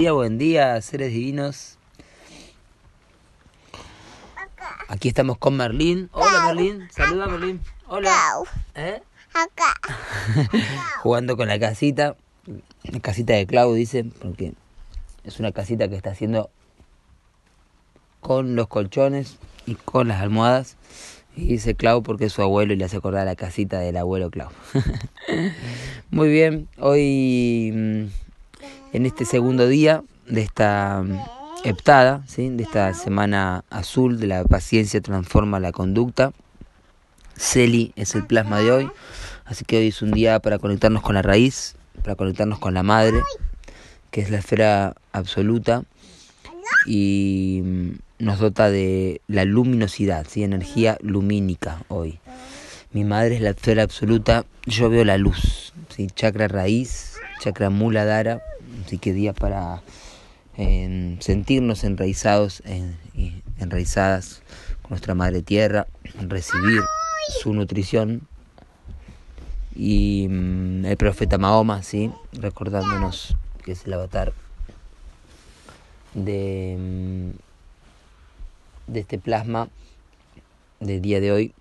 día, buen día, seres divinos. Aquí estamos con Merlín. Hola Merlín, saluda Merlín. Hola. ¿Eh? Acá. Jugando con la casita. La casita de Clau, dice, porque es una casita que está haciendo con los colchones y con las almohadas. Y dice Clau porque es su abuelo y le hace acordar la casita del abuelo Clau. Muy bien, hoy mm, en este segundo día de esta mm, heptada, ¿sí? de esta semana azul de la paciencia transforma la conducta. Celi es el plasma de hoy, así que hoy es un día para conectarnos con la raíz, para conectarnos con la madre, que es la esfera absoluta y mm, nos dota de la luminosidad, ¿sí? energía lumínica hoy. Mi madre es la esfera absoluta, yo veo la luz, ¿sí? chakra raíz, chakra muladhara, así que día para sentirnos enraizados y enraizadas con nuestra madre tierra, recibir su nutrición y mm, el profeta Mahoma, ¿sí? recordándonos que es el avatar de, mm, de este plasma del día de hoy,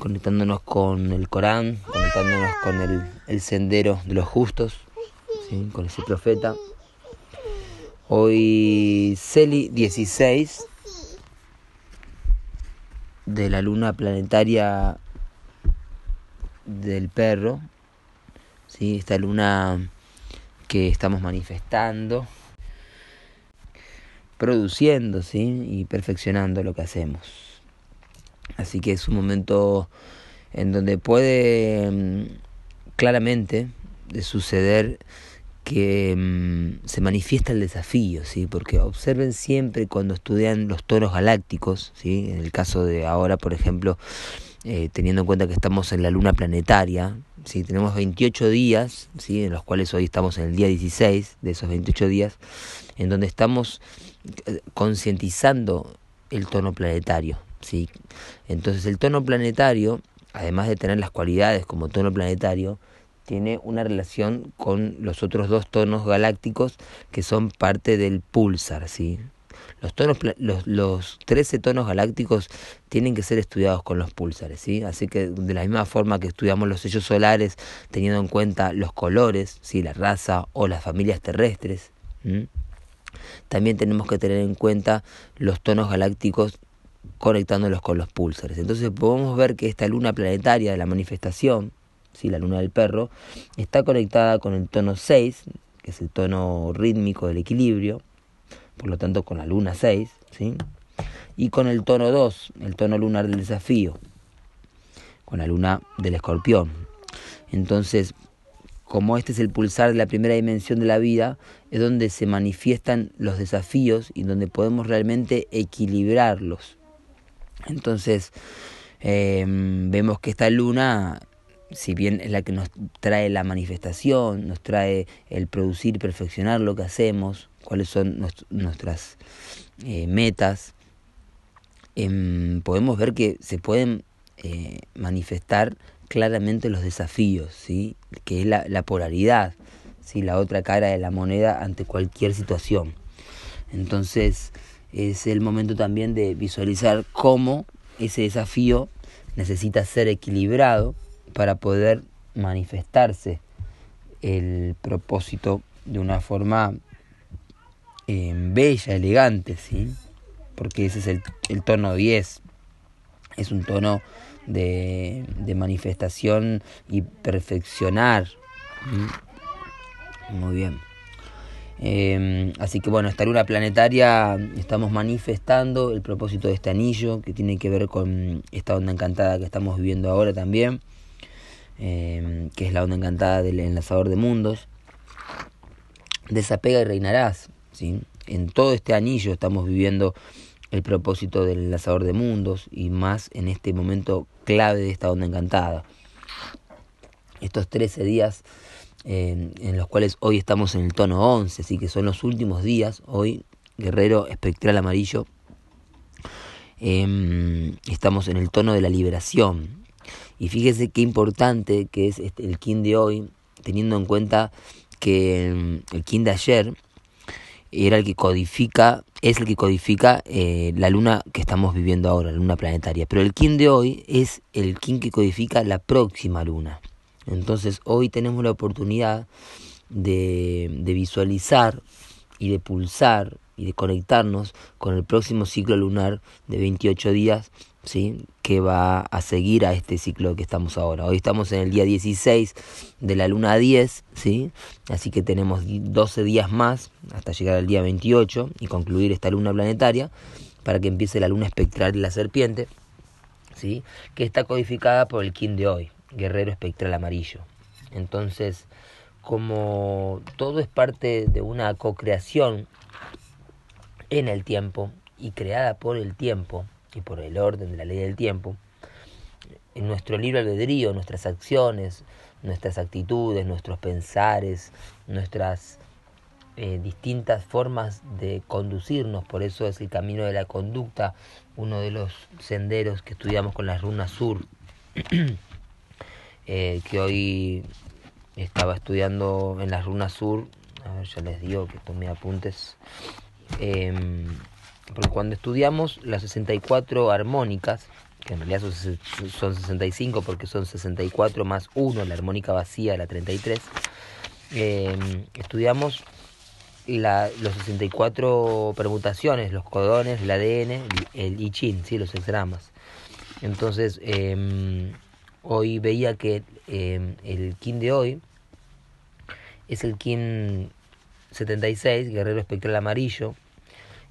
conectándonos con el Corán, conectándonos con el, el sendero de los justos, con ese profeta. Hoy Celi 16 de la luna planetaria del perro, ¿sí? esta luna que estamos manifestando, produciendo ¿sí? y perfeccionando lo que hacemos. Así que es un momento en donde puede mm, claramente de suceder que mm, se manifiesta el desafío, ¿sí? porque observen siempre cuando estudian los tonos galácticos, ¿sí? en el caso de ahora, por ejemplo, eh, teniendo en cuenta que estamos en la luna planetaria, ¿sí? tenemos 28 días, ¿sí? en los cuales hoy estamos en el día 16 de esos 28 días, en donde estamos eh, concientizando el tono planetario. ¿sí? Entonces el tono planetario, además de tener las cualidades como tono planetario, tiene una relación con los otros dos tonos galácticos que son parte del pulsar, ¿sí? Los, tonos, los, los 13 tonos galácticos tienen que ser estudiados con los pulsares, ¿sí? Así que de la misma forma que estudiamos los sellos solares teniendo en cuenta los colores, ¿sí? La raza o las familias terrestres, también tenemos que tener en cuenta los tonos galácticos conectándolos con los pulsares. Entonces podemos ver que esta luna planetaria de la manifestación, la luna del perro, está conectada con el tono 6, que es el tono rítmico del equilibrio, por lo tanto con la luna 6, ¿sí? y con el tono 2, el tono lunar del desafío, con la luna del escorpión. Entonces, como este es el pulsar de la primera dimensión de la vida, es donde se manifiestan los desafíos y donde podemos realmente equilibrarlos. Entonces, eh, vemos que esta luna si bien es la que nos trae la manifestación, nos trae el producir perfeccionar lo que hacemos, cuáles son nuestras eh, metas, em, podemos ver que se pueden eh, manifestar claramente los desafíos, ¿sí? que es la, la polaridad, ¿sí? la otra cara de la moneda ante cualquier situación. Entonces es el momento también de visualizar cómo ese desafío necesita ser equilibrado para poder manifestarse el propósito de una forma eh, bella, elegante, ¿sí? Porque ese es el, tono 10. Es un tono de, de manifestación y perfeccionar. Muy bien. Eh, así que bueno, esta luna planetaria estamos manifestando el propósito de este anillo que tiene que ver con esta onda encantada que estamos viviendo ahora también. Em, que es la onda encantada del enlazador de mundos. Desapega y reinarás. ¿sí? En todo este anillo estamos viviendo el propósito del enlazador de mundos y más en este momento clave de esta onda encantada. Estos 13 días em, en los cuales hoy estamos en el tono 11, así que son los últimos días, hoy guerrero espectral amarillo, em, estamos en el tono de la liberación, y fíjese qué importante que es este, el kin de hoy, teniendo en cuenta que mm, el kin de ayer era el que codifica, es el que codifica eh, la luna que estamos viviendo ahora, la luna planetaria. Pero el kin de hoy es el kin que codifica la próxima luna. Entonces hoy tenemos la oportunidad de, de visualizar y de pulsar y de conectarnos con el próximo ciclo lunar de 28 días, ¿sí? que va a seguir a este ciclo que estamos ahora. Hoy estamos en el día 16 de la luna 10, ¿sí? así que tenemos 12 días más hasta llegar al día 28 y concluir esta luna planetaria para que empiece la luna espectral de la serpiente, ¿sí? que está codificada por el kin de hoy, guerrero espectral amarillo. Entonces, como todo es parte de una co-creación en el tiempo y creada por el tiempo y por el orden de la ley del tiempo, en nuestro libro albedrío, nuestras acciones, nuestras actitudes, nuestros pensares, nuestras eh, distintas formas de conducirnos, por eso es el camino de la conducta, uno de los senderos que estudiamos con las runas sur, eh, que hoy estaba estudiando en las runas sur, a ver, ya les digo que tomé apuntes, Em, porque cuando estudiamos las 64 armónicas, que en realidad son, 65 porque son 64 más 1, la armónica vacía la 33, em, estudiamos la, los 64 permutaciones, los codones, el ADN, el I Ching, ¿sí? los hexagramas. Entonces, em, hoy veía que el kin de hoy es el kin 76, Guerrero Espectral Amarillo,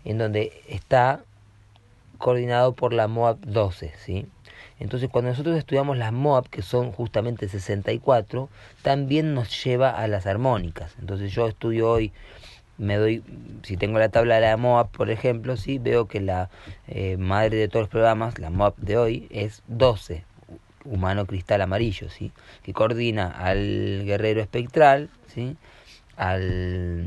en donde está coordinado por la MOAB 12, ¿sí? Entonces, cuando nosotros estudiamos las MOAB, que son justamente 64, también nos lleva a las armónicas. Entonces, yo estudio hoy, me doy, si tengo la tabla de la MOAB, por ejemplo, ¿sí? veo que la eh, madre de todos los programas, la MOAB de hoy, es 12, humano cristal amarillo, ¿sí? que coordina al guerrero espectral, ¿sí? al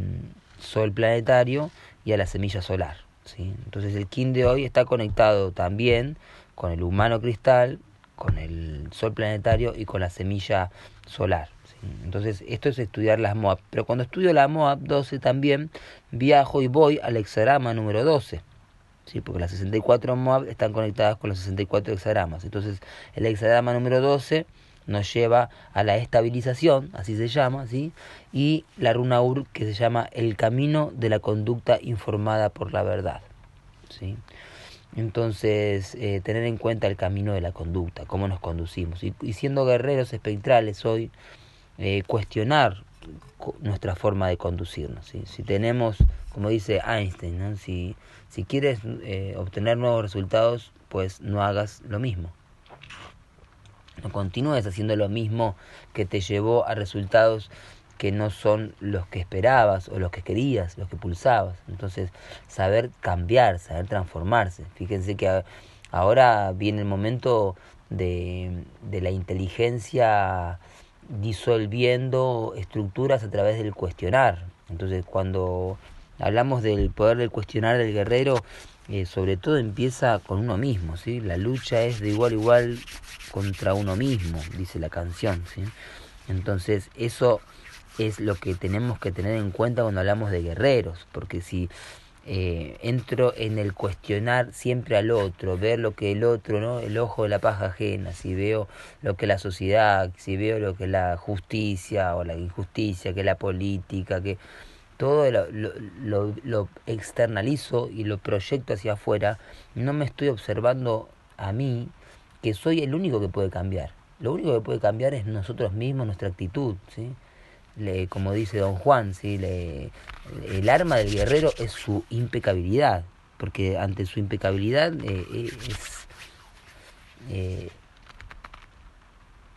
sol planetario a la semilla solar. ¿sí? Entonces el kin de hoy está conectado también con el humano cristal, con el sol planetario y con la semilla solar. Entonces esto es estudiar las MOAB. Pero cuando estudio la MOAB 12 también viajo y voy al hexagrama número 12. ¿sí? Porque las 64 MOAB están conectadas con los 64 hexagramas. Entonces el hexagrama número 12 nos lleva a la estabilización, así se llama, ¿sí? y la runa Ur que se llama el camino de la conducta informada por la verdad. ¿sí? Entonces, eh, tener en cuenta el camino de la conducta, cómo nos conducimos. Y, siendo guerreros espectrales hoy, eh, cuestionar nuestra forma de conducirnos. ¿sí? Si tenemos, como dice Einstein, si, si quieres eh, obtener nuevos resultados, pues no hagas lo mismo. No continúes haciendo lo mismo que te llevó a resultados que no son los que esperabas o los que querías, los que pulsabas. Entonces, saber cambiar, saber transformarse. Fíjense que ahora viene el momento de, de la inteligencia disolviendo estructuras a través del cuestionar. Entonces, cuando hablamos del poder del cuestionar del guerrero, eh, sobre todo empieza con uno mismo, ¿sí? La lucha es de igual a igual contra uno mismo, dice la canción, ¿sí? Entonces eso es lo que tenemos que tener en cuenta cuando hablamos de guerreros, porque si eh, entro en el cuestionar siempre al otro, ver lo que el otro, ¿no? El ojo de la paja ajena, si veo lo que la sociedad, si veo lo que la justicia o la injusticia, que la política, que todo lo, externalizo y lo proyecto hacia afuera, no me estoy observando a mí, que soy el único que puede cambiar. Lo único que puede cambiar es nosotros mismos, nuestra actitud, ¿sí? Le, como dice don Juan, ¿sí? Le, el arma del guerrero es su impecabilidad, porque ante su impecabilidad eh, es, eh,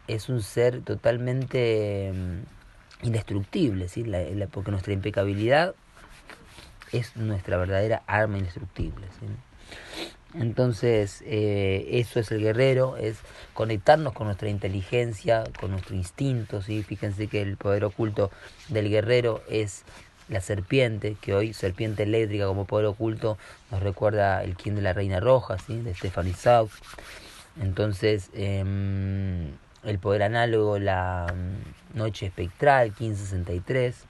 es un ser totalmente mm, indestructible, ¿sí? La, porque nuestra impecabilidad es nuestra verdadera arma indestructible. ¿sí? Entonces, eh, eso es el guerrero, es conectarnos con nuestra inteligencia, con nuestro instinto. ¿sí? Fíjense que el poder oculto del guerrero es la serpiente, que hoy serpiente eléctrica como poder oculto nos recuerda el quien de la reina roja, ¿sí? de Stephanie South. Entonces, eh, el poder análogo, la mm, noche espectral, 1563,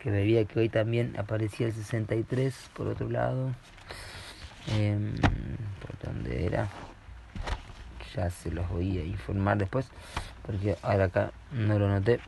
que veía que hoy también aparecía el 63 por otro lado. Em, ¿Por dónde era? Ya se los voy a informar después, porque ahora acá no lo noté.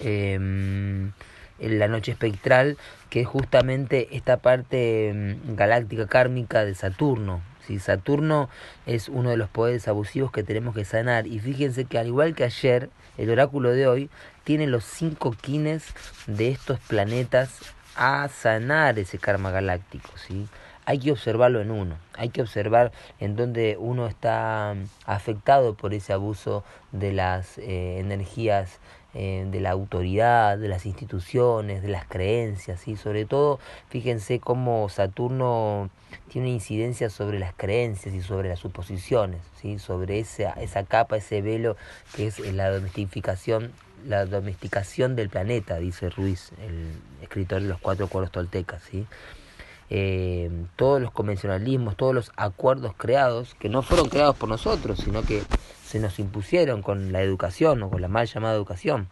Em, en la noche espectral, que es justamente esta parte em, galáctica kármica de Saturno. Si Saturno es uno de los poderes abusivos que tenemos que sanar. Y fíjense que al igual que ayer, el oráculo de hoy tiene los cinco quines de estos planetas a sanar ese karma galáctico. ¿sí? Hay que observarlo en uno, hay que observar en donde uno está mm, afectado por ese abuso de las eh, energías eh, de la autoridad, de las instituciones, de las creencias, y sobre todo fíjense cómo Saturno tiene incidencia sobre las creencias y sobre las suposiciones, ¿sí? sobre esa, esa capa, ese velo que es la domesticación la domesticación del planeta, dice Ruiz, el escritor de los cuatro cuadros toltecas. ¿sí? Eh, todos los convencionalismos, todos los acuerdos creados, que no fueron creados por nosotros, sino que se nos impusieron con la educación o con la mal llamada educación.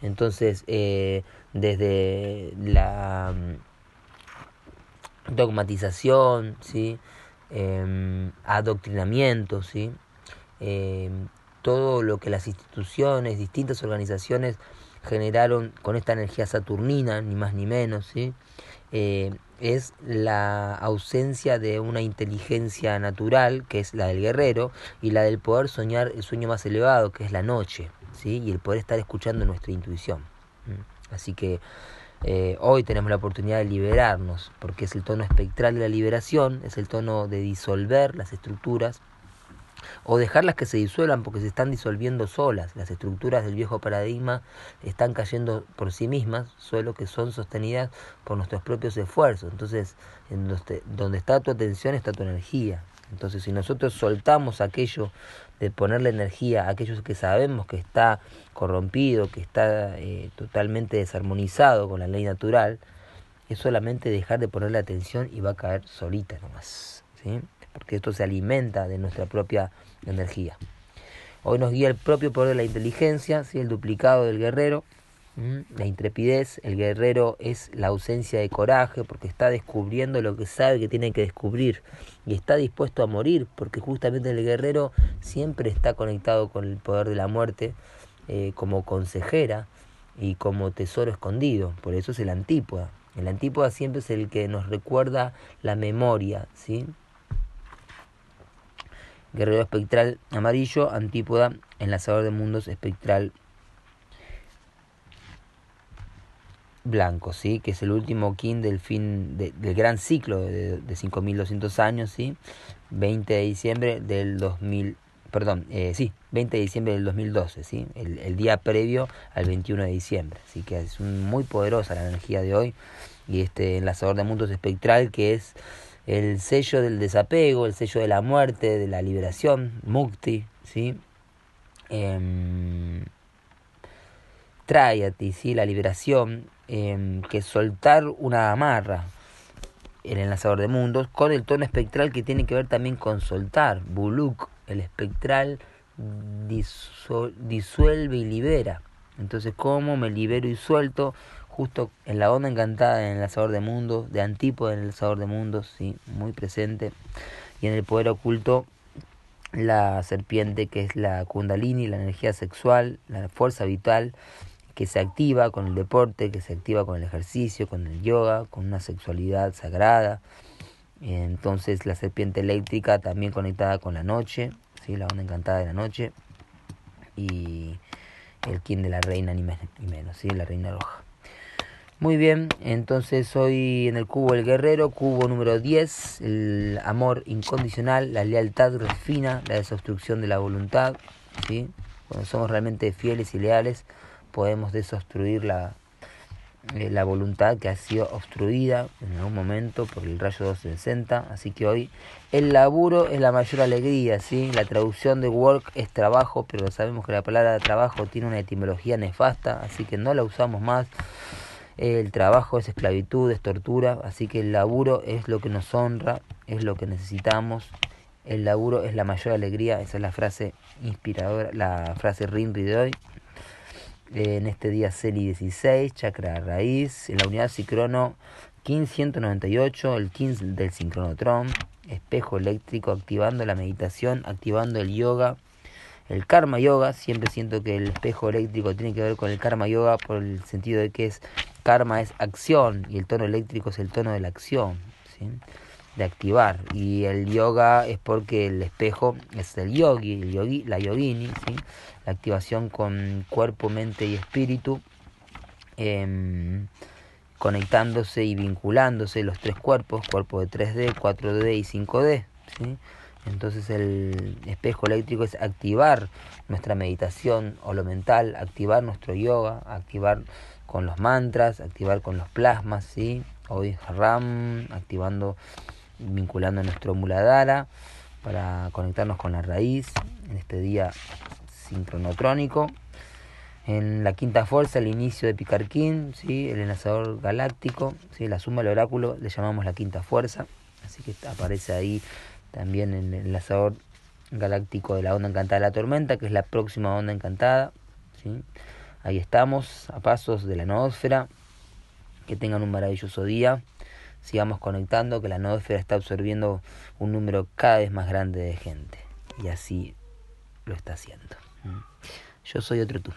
Entonces, eh, desde la mm, dogmatización, ¿sí? Em, adoctrinamiento, ¿sí? Em, todo lo que las instituciones, distintas organizaciones generaron con esta energía saturnina, ni más ni menos, ¿sí? Es la ausencia de una inteligencia natural, que es la del guerrero, y la del poder soñar el sueño más elevado, que es la noche, ¿sí? y el poder estar escuchando nuestra intuición. Así que eh, hoy tenemos la oportunidad de liberarnos, porque es el tono espectral de la liberación, es el tono de disolver las estructuras o dejarlas que se disuelvan porque se están disolviendo solas. Las estructuras del viejo paradigma están cayendo por sí mismas, solo que son sostenidas por nuestros propios esfuerzos. Entonces, en donde, está tu atención está tu energía. Entonces, si nosotros soltamos aquello de ponerle energía a aquello que sabemos que está corrompido, que está eh, totalmente desarmonizado con la ley natural, es solamente dejar de ponerle atención y va a caer solita nomás. ¿sí? Porque esto se alimenta de nuestra propia energía. Hoy nos guía el propio poder de la inteligencia, ¿sí? el duplicado del guerrero, la intrepidez. El guerrero es la ausencia de coraje porque está descubriendo lo que sabe que tiene que descubrir y está dispuesto a morir porque justamente el guerrero siempre está conectado con el poder de la muerte eh, como consejera y como tesoro escondido. Por eso es el antípoda. El antípoda siempre es el que nos recuerda la memoria, ¿sí? Guerrero espectral amarillo, antípoda, enlazador de mundos espectral blanco, ¿sí? que es el último kin del fin del gran ciclo de, de 5200 años, ¿sí? 20 de diciembre del 2000, perdón, eh, sí, 20 de diciembre del 2012, ¿sí? El, el, día previo al 21 de diciembre, así que es muy poderosa la energía de hoy y este enlazador de mundos espectral que es el sello del desapego, el sello de la muerte, de la liberación, mukti, ¿sí? Eh, ti, ¿sí? La liberación, em, que soltar una amarra, el enlazador de mundos, con el tono espectral que tiene que ver también con soltar, buluk, el espectral disuelve y libera. Entonces, ¿cómo me libero y suelto? Justo en la onda encantada en el lanzador de mundos, de Antípoda en el lanzador de mundos, sí, muy presente, y en el poder oculto la serpiente que es la kundalini, la energía sexual, la fuerza vital que se activa con el deporte, que se activa con el ejercicio, con el yoga, con una sexualidad sagrada. Entonces la serpiente eléctrica también conectada con la noche, ¿sí? la onda encantada de la noche. Y el quien de la reina ni menos, ¿sí? la reina roja. Muy bien, entonces hoy en el cubo el guerrero, cubo número 10, el amor incondicional, la lealtad refina, la desobstrucción de la voluntad. ¿sí? Cuando somos realmente fieles y leales, podemos desobstruir la, eh, la voluntad que ha sido obstruida en algún momento por el rayo 260. Así que hoy el laburo es la mayor alegría. ¿sí? La traducción de work es trabajo, pero sabemos que la palabra trabajo tiene una etimología nefasta, así que no la usamos más. El trabajo es esclavitud, es tortura, así que el laburo es lo que nos honra, es lo que necesitamos. El laburo es la mayor alegría, esa es la frase inspiradora, la frase Rinri de hoy. en este día CELI 16, chakra raíz, en la unidad Cicrono 1598, el 15 del sincronotron, espejo eléctrico, activando la meditación, activando el yoga, el karma yoga, siempre siento que el espejo eléctrico tiene que ver con el karma yoga por el sentido de que es karma es acción y el tono eléctrico es el tono de la acción, de activar. Y el yoga es porque el espejo es el yogi, el yogi la yogini, la activación con cuerpo, mente y espíritu, em, conectándose y vinculándose los tres cuerpos, cuerpo de 3D, 4D y 5D. ¿sí? Entonces el espejo eléctrico es activar nuestra meditación o lo mental, activar nuestro yoga, activar con los mantras, activar con los plasmas, ¿sí? Hoy Ram, activando, vinculando nuestro Muladhara para conectarnos con la raíz en este día sincronotrónico. En la quinta fuerza, el inicio de Picarquín, ¿sí? el enlazador galáctico, ¿sí? la suma del oráculo, le llamamos la quinta fuerza. Así que aparece ahí también en el enlazador galáctico de la onda encantada de la tormenta, que es la próxima onda encantada. ¿sí? Ahí estamos, a pasos de la noósfera. Que tengan un maravilloso día. Sigamos conectando, que la noósfera está absorbiendo un número cada vez más grande de gente. Y así lo está haciendo. Yo soy otro tú.